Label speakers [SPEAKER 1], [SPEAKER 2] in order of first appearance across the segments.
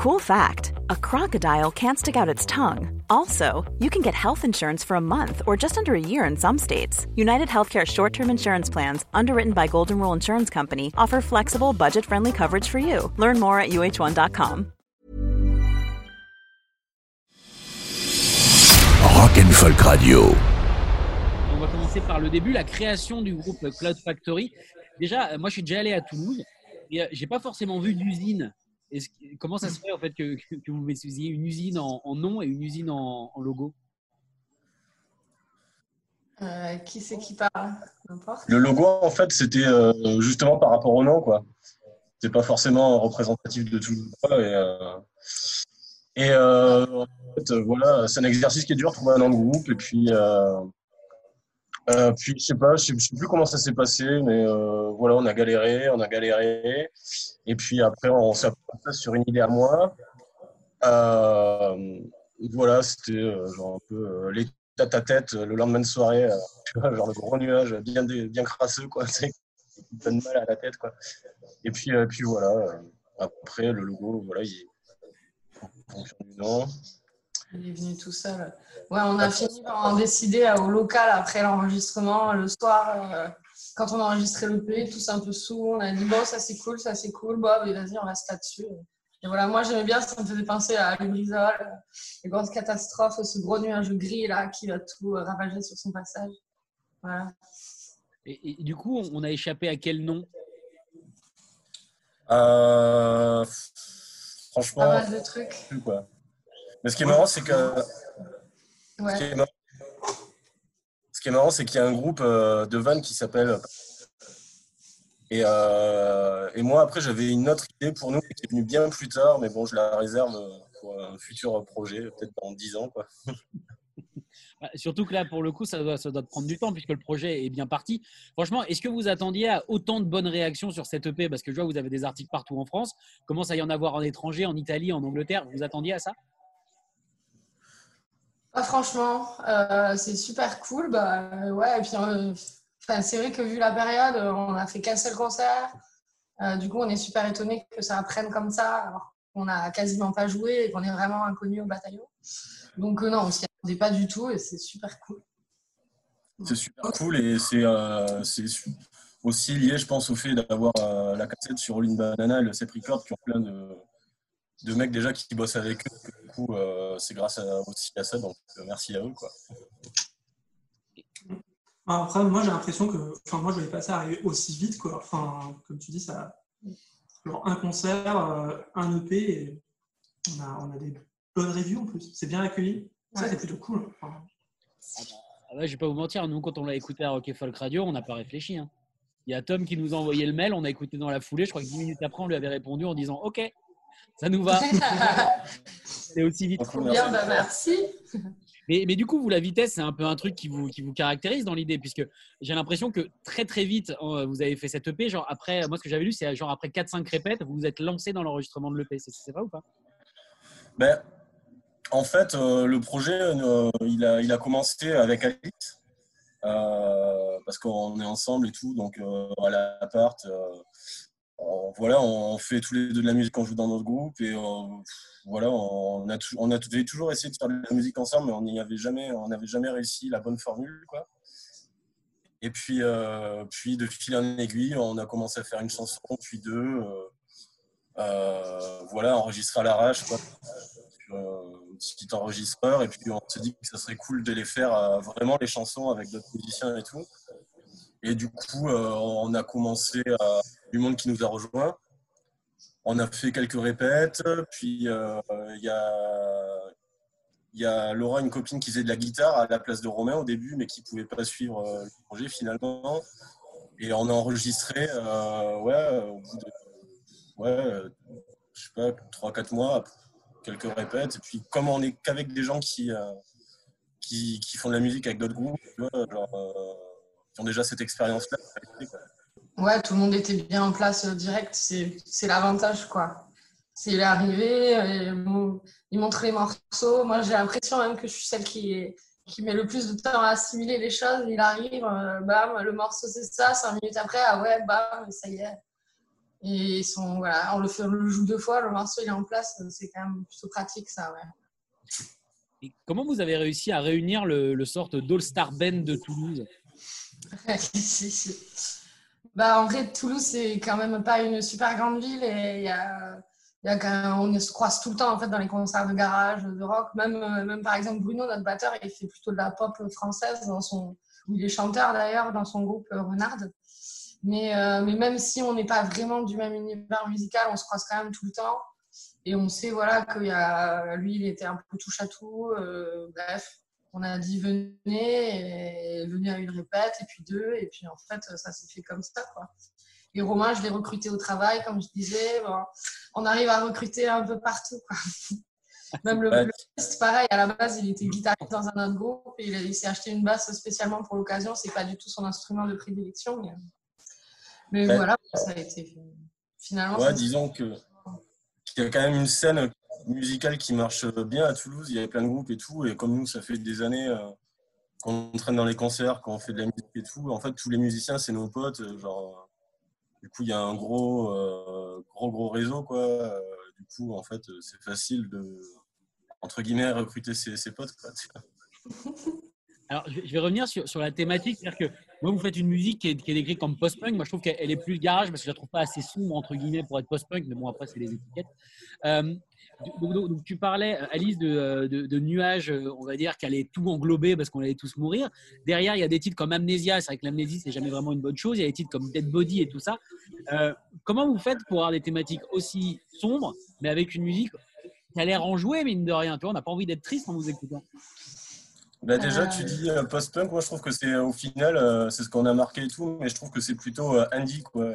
[SPEAKER 1] Cool fact a crocodile can't stick out its tongue. Also, you can get health insurance for a month or just under a year in some states. United Healthcare short term insurance plans, underwritten by Golden Rule Insurance Company, offer flexible, budget friendly coverage for you. Learn more at uh1.com.
[SPEAKER 2] Rock and Folk Radio.
[SPEAKER 3] On va commencer par le début, la création du groupe Cloud Factory. Déjà, euh, moi je suis déjà allé à Toulouse et euh, j'ai pas forcément vu d'usine comment ça se fait en fait que, que vous mettiez une usine en, nom et une usine en, logo?
[SPEAKER 4] Euh, Qui c'est qui parle?
[SPEAKER 5] Le logo, en fait, c'était euh, justement par rapport au nom, quoi. C'est pas forcément représentatif de tout. Et, euh, en fait, voilà, c'est un exercice qui est dur, trouver un nom de groupe. Et puis, puis je sais pas, je sais, sais, plus comment ça s'est passé, mais voilà, on a galéré, on a galéré. Et puis après, on s'est sur une idée à moi. Euh, voilà, c'était euh, genre un peu euh, les tête à tête le lendemain de soirée, genre le gros nuage bien, bien crasseux, quoi, qui donne mal à la tête, quoi. Et puis, puis voilà, après le logo, voilà, il
[SPEAKER 4] Il est venu tout seul. Ouais, on a fini par en décider au local après l'enregistrement, le soir quand on a enregistré le P, tous un peu sous, on a dit bon, ça c'est cool, ça c'est cool, bon, vas-y, on reste là-dessus. Et voilà, moi j'aimais bien, ça me faisait penser à Lubrizol, les grosses catastrophes, ce gros nuage gris là qui va tout ravager sur son passage. Voilà.
[SPEAKER 3] Et, du coup, on a échappé à quel nom?
[SPEAKER 5] Euh, Franchement.
[SPEAKER 4] Pas mal de trucs.
[SPEAKER 5] Quoi. Mais ce qui est marrant, c'est que. Ouais ce qui est marrant, c'est qu'il y a un groupe euh, de vannes qui s'appelle. Et, euh, et, moi, après, j'avais une autre idée pour nous qui est venue bien plus tard, mais bon, je la réserve pour un futur projet, peut-être dans 10 ans. Quoi.
[SPEAKER 3] Bah, surtout que là, pour le coup, ça doit, ça doit prendre du temps puisque le projet est bien parti. Franchement, est-ce que vous attendiez à autant de bonnes réactions sur cette EP Parce que je vois, vous avez des articles partout en France. Commence à y en avoir en étranger, en Italie, en Angleterre? Vous attendiez à ça?
[SPEAKER 4] Ah, franchement, euh, c'est super cool. Bah, ouais, et puis, euh, c'est vrai que vu la période, on a fait qu'un seul concert. Euh, du coup, on est super étonné que ça prenne comme ça, alors qu'on n'a quasiment pas joué et qu'on est vraiment inconnu au bataillon. Donc, non, on s'y attendait pas du tout et c'est super cool.
[SPEAKER 5] C'est super cool et c'est aussi lié, je pense, au fait d'avoir la cassette sur All in Banana et le Sep Record qui ont plein de de mecs déjà qui bossent avec eux. Du coup, euh, c'est grâce à, aussi à ça, donc euh, merci à eux. Quoi.
[SPEAKER 6] Après, moi j'ai l'impression que, enfin, moi je voyais pas ça arriver aussi vite, quoi. Enfin, comme tu dis, ça, genre un concert, euh, un EP, et on a, on a des bonnes reviews en plus. C'est bien accueilli. Ça, c'est plutôt cool. Enfin,
[SPEAKER 3] ah bah, je vais pas vous mentir, nous quand on l'a écouté à Rock Folk Radio, on n'a pas réfléchi. Hein. Il y a Tom qui nous a envoyé le mail, on a écouté dans la foulée. Je crois que 10 minutes après, on lui avait répondu en disant OK, ça nous va. c'est aussi vite.
[SPEAKER 4] Bien, bah, merci.
[SPEAKER 3] Mais, mais, du coup, vous, la vitesse, c'est un peu un truc qui vous, qui vous caractérise dans l'idée, puisque j'ai l'impression que très très vite, euh, vous avez fait cette EP. Genre après, moi, ce que j'avais lu, c'est genre après 4-5 répètes, vous vous êtes lancé dans l'enregistrement de l'EP. C'est vrai ou pas?
[SPEAKER 5] Ben, En fait, euh, le projet, euh, il, a, il a commencé avec Alice, parce qu'on est ensemble et tout, donc à l'appart voilà, on fait tous les deux de la musique, on joue dans notre groupe et euh, voilà, on a, on toujours essayé de faire de la musique ensemble, mais on n'y avait jamais, on n'avait jamais réussi la bonne formule, quoi. Et puis, euh, puis de fil en aiguille, on a commencé à faire une chanson, puis deux, euh, voilà, enregistrer à l'arrache, quoi, sur un petit enregistreur, et puis on se dit que ça serait cool de les faire vraiment les chansons avec d'autres musiciens et tout. Et du coup, on a commencé à du monde qui nous a rejoint. On a fait quelques répètes, puis euh, il y, a, Laura, une copine qui faisait de la guitare à la place de Romain au début, mais qui ne pouvait pas suivre euh, le projet finalement. Et on a enregistré, euh, ouais, au bout de, ouais, je sais pas, 3-4 mois, quelques répètes. Et puis, comme on n'est qu'avec des gens qui, qui, font de la musique avec d'autres groupes, qui ont déjà cette expérience-là,
[SPEAKER 4] Ouais, tout le monde était bien en place euh, direct. C'est l'avantage, quoi. C'est il est arrivé, euh, il montre les morceaux. Moi, j'ai l'impression même que je suis celle qui, qui met le plus de temps à assimiler les choses. Il arrive, euh, bam, le morceau c'est ça. Cinq minutes après, ah ouais, bam, ça y est. Et ils sont, voilà, on le, fait, on le joue deux fois, le morceau il est en place, c'est quand même plutôt pratique ça. Ouais.
[SPEAKER 3] Et comment vous avez réussi à réunir le, le sorte d'All-Star Band de Toulouse?
[SPEAKER 4] Bah, en vrai, Toulouse, c'est quand même pas une super grande ville et y a, on se croise tout le temps en fait, dans les concerts de garage, de rock. Même, euh, même par exemple, Bruno, notre batteur, il fait plutôt de la pop française, dans son, ou il est chanteur d'ailleurs dans son groupe euh, Renard. Mais, euh, mais même si on n'est pas vraiment du même univers musical, on se croise quand même tout le temps. Et on sait voilà, que y a, lui, il était un peu touche à tout. bref, on a dit venez, et venez à une répète, et puis deux, et puis en fait, ça s'est fait comme ça. Quoi. Et Romain, je l'ai recruté au travail, comme je disais. Bon, on arrive à recruter un peu partout. Quoi. Même le bassiste, pareil, à la base, il était guitariste dans un autre groupe et il, a- il s'est acheté une basse spécialement pour l'occasion. C'est pas du tout son instrument de prédilection. Mais, mais
[SPEAKER 5] Ouais.
[SPEAKER 4] voilà, ça a été. Finalement,
[SPEAKER 5] Ouais, disons que qu'il y a quand même une scène musicale qui marche bien à Toulouse. Il y a plein de groupes et tout. Et comme nous, ça fait des années euh, qu'on traîne dans les concerts, qu'on fait de la musique et tout. En fait, tous les musiciens, c'est nos potes. euh, Genre, euh, du coup, il y a un gros, gros, gros réseau, quoi. Du coup, en fait, c'est facile de, entre guillemets, recruter ses, potes, quoi.
[SPEAKER 3] Alors, je vais, revenir sur, la thématique. C'est-à-dire que moi, vous faites une musique qui est, décrite comme post-punk. Moi, je trouve qu'elle est plus garage parce que je la trouve pas assez sombre, entre guillemets, pour être post-punk. Mais bon, après, c'est les étiquettes. Donc, tu parlais, Alice, de, euh, nuages, euh, on va dire, qui allaient tout englober parce qu'on allait tous mourir. Derrière, il y a des titres comme Amnesia. C'est vrai que l'amnésie, c'est jamais vraiment une bonne chose. Il y a des titres comme Dead Body et tout ça. Euh, comment vous faites pour avoir des thématiques aussi sombres, mais avec une musique qui a l'air enjouée, mine de rien? Tu vois, on n'a pas envie d'être triste en vous écoutant.
[SPEAKER 5] Bah, déjà,
[SPEAKER 4] Euh,
[SPEAKER 5] tu dis euh, post-punk. Moi, je trouve que c'est au final, euh, c'est ce qu'on a marqué et tout. Mais je trouve que c'est plutôt euh, indie, quoi.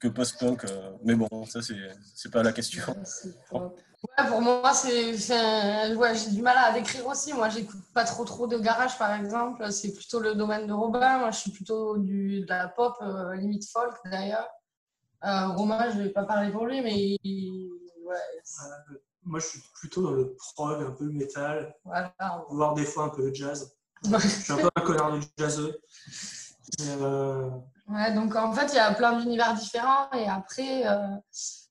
[SPEAKER 5] Que post-punk. euh. Mais bon, ça, c'est c'est pas la question.
[SPEAKER 4] Pour- Ouais, pour moi, c'est, c'est un- ouais, j'ai du mal à décrire aussi. Moi, j'écoute pas trop trop de garage, par exemple. C'est plutôt le domaine de Robin. Moi, je suis plutôt du, de la pop, euh, limite folk d'ailleurs. Euh, Romain, je vais pas parler pour lui, mais il- ouais, c'est-
[SPEAKER 6] Euh, moi, je suis plutôt dans le prog, un peu métal,
[SPEAKER 4] voilà.
[SPEAKER 6] voire des fois un peu de jazz. Je suis un peu un connard de jazzeux. Mais, euh,
[SPEAKER 4] Ouais, donc en fait, il y a plein d'univers différents. Et après, euh,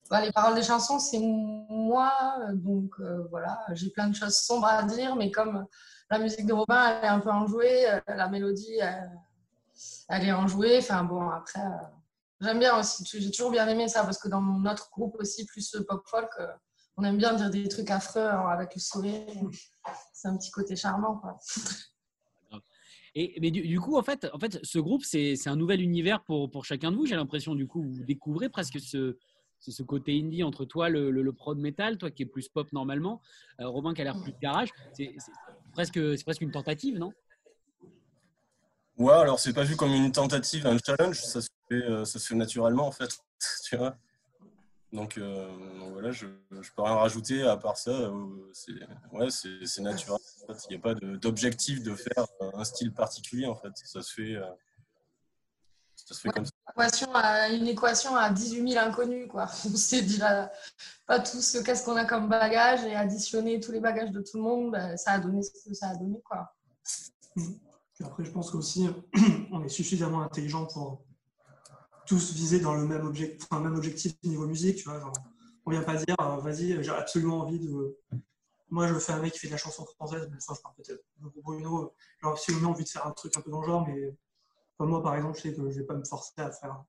[SPEAKER 4] bah, les paroles des chansons, c'est moi. Donc euh, voilà, j'ai plein de choses sombres à dire, mais comme la musique de Robin, elle est un peu enjouée, euh, la mélodie, elle, est enjouée. Enfin bon, après, j'aime bien aussi. J'ai toujours bien aimé ça parce que dans notre groupe aussi, plus pop-folk, euh, on aime bien dire des trucs affreux hein, avec le sourire. C'est un petit côté charmant, quoi.
[SPEAKER 3] Mais du, coup, en fait, en fait, ce groupe, c'est un nouvel univers pour, pour chacun de vous. J'ai l'impression, du coup, vous découvrez presque ce, ce, côté indie entre toi, le, le, le prod metal, toi qui es plus pop normalement, euh, Robin qui a l'air plus garage. C'est presque, presque une tentative, non?
[SPEAKER 5] Ouais, alors c'est pas vu comme une tentative, un challenge, ça se fait, euh, ça se fait naturellement en fait, tu vois. Donc, euh, donc voilà, je, je peux rien rajouter à part ça. euh, c'est ouais, c'est c'est naturel. En fait, il n'y a pas d'objectif de, faire un style particulier en fait. Ça se fait, euh, ça se fait
[SPEAKER 4] Ouais.
[SPEAKER 5] comme ça.
[SPEAKER 4] équation à, une équation à 18 000 inconnus. Quoi. On dit là, pas tous euh, qu'est-ce qu'on a comme bagage et additionner tous les bagages de tout le monde, ben, ça a donné ce que ça a donné. Quoi.
[SPEAKER 6] Après, je pense qu'aussi, on est suffisamment intelligent pour tous viser dans le même, objectif, enfin, même objectif niveau musique. Tu vois, genre, on vient pas dire, euh, vas-y, j'ai absolument envie de. Moi, je fais un mec qui fait de la chanson française, mais ça, je parle peut-être pour Bruno. J'ai absolument envie de faire un truc un peu dans le genre, mais moi, par exemple, je sais que je vais pas me forcer à faire,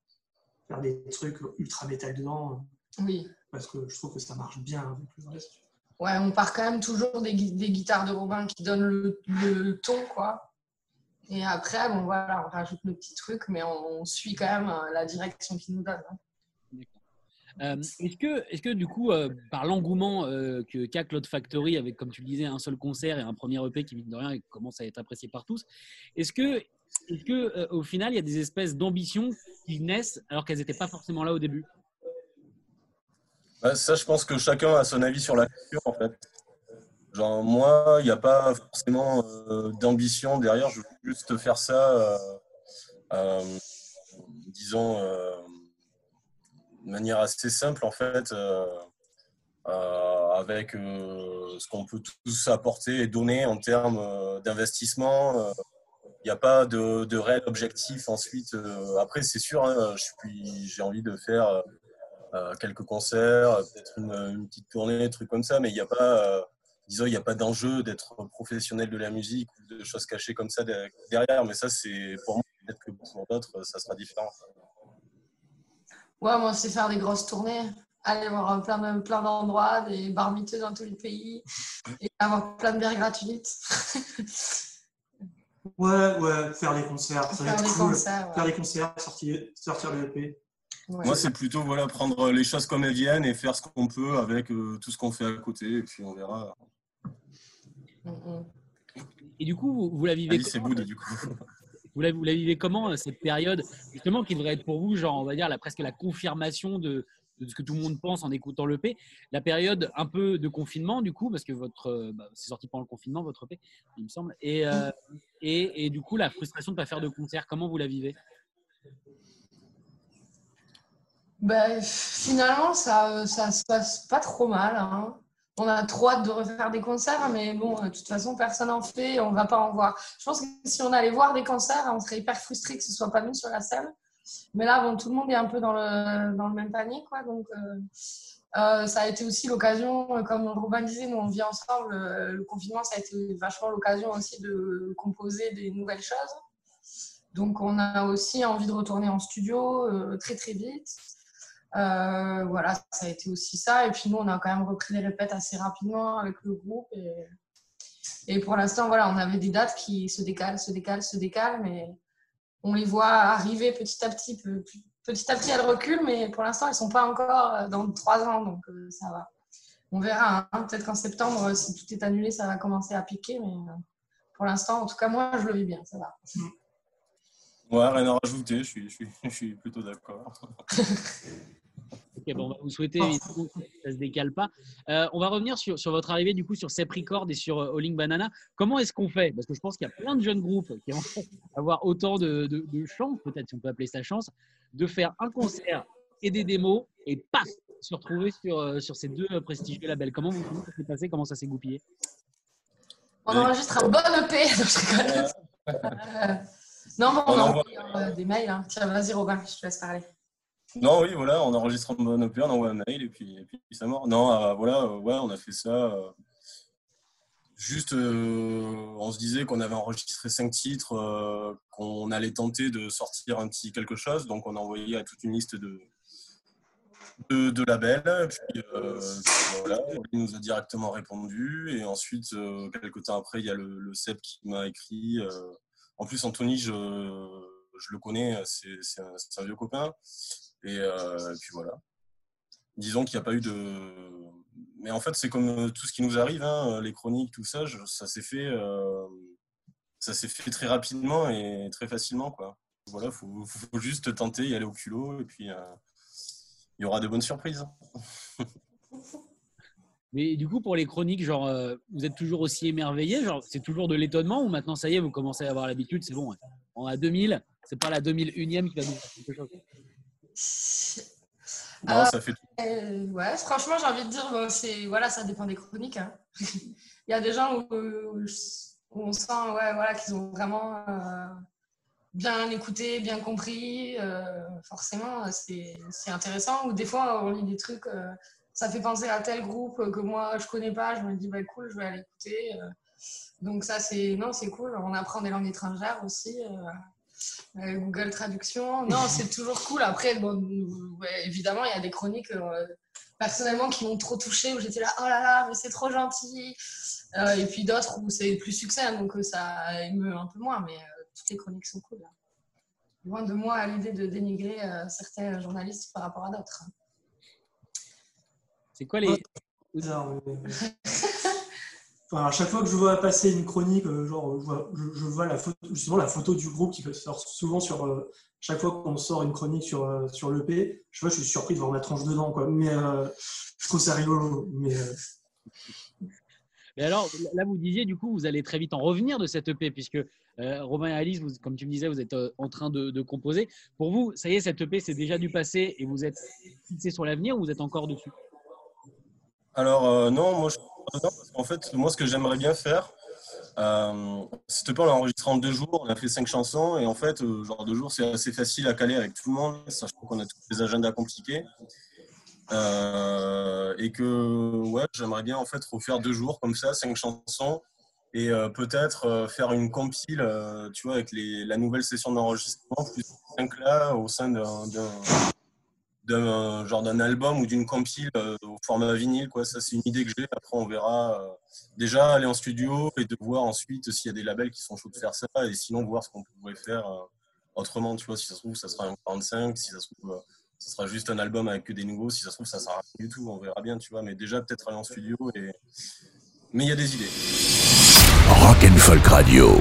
[SPEAKER 6] faire des trucs ultra métal dedans, euh,
[SPEAKER 4] Oui.
[SPEAKER 6] parce que je trouve que ça marche bien avec le reste.
[SPEAKER 4] Ouais, on part quand même toujours des guitares de Robin qui donnent le, le ton. Quoi. Et après, bon, voilà, on rajoute nos petits trucs, mais on, on suit quand même euh, la direction qu'ils nous donnent. hein.
[SPEAKER 3] Euh, Est-ce que, est que du coup, euh, par l'engouement euh, que qu'a Cloud Factory, avec comme tu le disais, un seul concert et un premier EP qui, mine de rien, commence à être apprécié par tous, est-ce que, est que euh, au final, il y a des espèces d'ambitions qui naissent alors qu'elles n'étaient pas forcément là au début?
[SPEAKER 5] Ouais, ça, je pense que chacun a son avis sur la culture en fait. Moi, il n'y a pas forcément euh, d'ambition derrière, je veux juste faire ça, euh, euh, disons, de manière assez simple en fait, avec ce qu'on peut tous apporter et donner en termes d'investissement, il n'y a pas de, réel objectif ensuite. Après, c'est sûr, hein, j'ai envie de faire quelques concerts, peut-être une, une, petite tournée, trucs comme ça, mais il n'y a pas, disons, il n'y a pas d'enjeu d'être professionnel de la musique ou de choses cachées comme ça derrière. Mais ça, c'est pour moi, peut-être que pour d'autres, ça sera différent.
[SPEAKER 4] Ouais, moi, c'est faire des grosses tournées, aller voir plein de, plein d'endroits, des bars miteux dans tous les pays et avoir plein de bières gratuites.
[SPEAKER 6] Ouais, ouais, faire des concerts, ça
[SPEAKER 4] Faire
[SPEAKER 6] va
[SPEAKER 4] des
[SPEAKER 6] être cool.
[SPEAKER 4] concerts, ouais.
[SPEAKER 6] Faire des concerts, sortir, sortir le EP.
[SPEAKER 4] Ouais.
[SPEAKER 5] Moi, c'est plutôt voilà, prendre les choses comme elles viennent et faire ce qu'on peut avec euh, tout ce qu'on fait à côté. Et puis on verra.
[SPEAKER 4] Mm, mm.
[SPEAKER 3] Et du coup, vous, vous la vivez
[SPEAKER 5] Alice et
[SPEAKER 3] comment
[SPEAKER 5] Boudi, du coup.
[SPEAKER 3] vous la, vous la vivez comment euh, cette période justement qui devrait être pour vous, genre on va dire la, presque la confirmation de, de ce que tout le monde pense en écoutant l'EP, la période un peu de confinement du coup parce que votre euh, bah, c'est sorti pendant le confinement votre EP, il me semble, et, euh, et, et du coup la frustration de pas faire de concert, comment vous la vivez?
[SPEAKER 4] Ben, finalement, ça, ça se passe pas trop mal. hein. On a trop hâte de refaire des concerts, mais bon, de toute façon, personne n'en fait, on va pas en voir. Je pense que si on allait voir des concerts, on serait hyper frustré que ce soit pas nous sur la scène. Mais là, bon, tout le monde est un peu dans le, même panier, quoi. Donc, euh, euh, ça a été aussi l'occasion, euh, comme Robin disait, nous on vit ensemble. le confinement, ça a été vachement l'occasion aussi de composer des nouvelles choses. Donc, on a aussi envie de retourner en studio très très vite. Euh, voilà, ça a été aussi ça. Et puis nous, on a quand même repris les répètes assez rapidement avec le groupe. Et, pour l'instant, voilà, on avait des dates qui se décalent, se décalent, se décalent, mais on les voit arriver petit à petit. Pe- Petit à petit, elles reculent, mais pour l'instant, elles ne sont pas encore dans trois ans, donc euh, ça va. On verra. hein. Peut-être qu'en septembre, si tout est annulé, ça va commencer à piquer, mais euh, pour l'instant, en tout cas, moi, je le vis bien, ça va.
[SPEAKER 5] Ouais, rien à rajouter, je suis, je suis, je suis plutôt d'accord.
[SPEAKER 3] Ok, bon, on va vous souhaiter que ça se décale pas. Euh, on va revenir sur, sur votre arrivée du coup sur Sep Record et sur euh, Alling Banana. Comment est-ce qu'on fait? Parce que je pense qu'il y a plein de jeunes groupes qui vont avoir autant de, de, de chance, peut-être si on peut appeler ça chance, de faire un concert et des démos et paf se retrouver sur, euh, sur ces deux prestigieux labels. Comment, vous, comment ça s'est passé? Comment ça s'est goupillé?
[SPEAKER 4] On enregistre un bon EP. Non, je rigole. Non, on,
[SPEAKER 5] On
[SPEAKER 4] a
[SPEAKER 5] envoie-
[SPEAKER 4] envoyé euh, des mails. hein. Tiens, vas-y, Robin, je te laisse parler.
[SPEAKER 5] Non, oui, voilà, on enregistre un bon EP, on envoie un mail et puis, et puis ça mort. Non, euh, voilà, euh, ouais, on a fait ça. euh, juste, on se disait qu'on avait enregistré cinq titres, qu'on allait tenter de sortir un petit quelque chose. Donc, on a envoyé à toute une liste de, de, de labels. Puis, puis voilà, il nous a directement répondu. Et ensuite, quelques temps après, il y a le, le CEP qui m'a écrit. En plus, Anthony, je, le connais, c'est un, vieux copain. Et, euh, puis voilà. Disons qu'il n'y a pas eu de. Mais en fait, c'est comme tout ce qui nous arrive, hein, les chroniques, tout ça, je- ça s'est fait, euh, ça s'est fait très rapidement et très facilement. Voilà, faut, faut juste tenter, y aller au culot, et puis euh, il y aura de bonnes surprises.
[SPEAKER 3] Mais du coup, pour les chroniques, genre, euh, vous êtes toujours aussi émerveillé Genre, c'est toujours de l'étonnement ou maintenant, ça y est, vous commencez à avoir l'habitude C'est bon, ouais. on a 2000, c'est pas la 2001e qui va nous faire quelque chose.
[SPEAKER 5] Non,
[SPEAKER 4] Euh,
[SPEAKER 5] ça fait tout.
[SPEAKER 4] Euh, ouais, franchement, j'ai envie de dire, bon, c'est voilà, ça dépend des chroniques. hein. Il y a des gens où, où on sent ouais, voilà, qu'ils ont vraiment euh, bien écouté, bien compris. euh, forcément, c'est c'est intéressant. Ou des fois, on lit des trucs, euh, ça fait penser à tel groupe que moi je connais pas. Je me dis, bah, cool, je vais aller écouter. euh. donc ça, c'est non, c'est cool. On apprend des langues étrangères aussi. euh, euh, Google Traduction. Non, c'est toujours cool. Après, bon, ouais, évidemment, il y a des chroniques euh, personnellement qui m'ont trop touchée où j'étais là, oh là là, mais c'est trop gentil. Euh, et puis d'autres où c'est plus succès, hein, donc ça émeut un peu moins, mais toutes les chroniques sont cool. hein. Loin de moi à l'idée de dénigrer certains journalistes par rapport à d'autres.
[SPEAKER 3] C'est quoi les.
[SPEAKER 6] Bizarre, mais- Enfin, à chaque fois que je vois passer une chronique, euh, genre, je vois, je, je vois la photo, justement la photo du groupe qui sort souvent sur. euh, chaque fois qu'on sort une chronique sur, euh, sur l'EP, je vois, je suis surpris de voir ma tronche dedans, quoi. Mais euh, je trouve ça rigolo. Mais euh,
[SPEAKER 3] Mais alors, là, vous disiez, du coup, vous allez très vite en revenir de cette EP, puisque euh, Romain et Alice, vous- comme tu me disais, vous êtes euh, en train de, de composer. Pour vous, ça y est, cette EP, c'est déjà du passé et vous êtes fixé sur l'avenir ou vous êtes encore dessus?
[SPEAKER 5] Alors, euh, non, moi, je pas parce qu'en fait, moi, ce que j'aimerais bien faire, Euh, on l'a enregistré en deux jours. On a fait cinq chansons. Et en fait, euh, genre deux jours, c'est assez facile à caler avec tout le monde, sachant qu'on a tous les agendas compliqués. Euh, et que ouais, j'aimerais bien en fait refaire deux jours comme ça, cinq chansons, et peut-être faire une compile, tu vois, avec la nouvelle session d'enregistrement, plus cinq là, au sein d'un d'un- genre d'un album ou d'une compile euh, au format vinyle, quoi. Ça, c'est une idée que j'ai. Après, on verra. euh, déjà aller en studio et de voir ensuite s'il y a des labels qui sont chauds de faire ça, et sinon voir ce qu'on pourrait faire euh, autrement, tu vois. Si ça se trouve, ça sera un 45, si ça se trouve. ce sera juste un album avec que des nouveaux. Si ça se trouve, ça sera rien du tout. On verra bien, tu vois. Mais déjà, peut-être aller en studio. Et... Mais il y a des idées.
[SPEAKER 2] Rock and Folk Radio.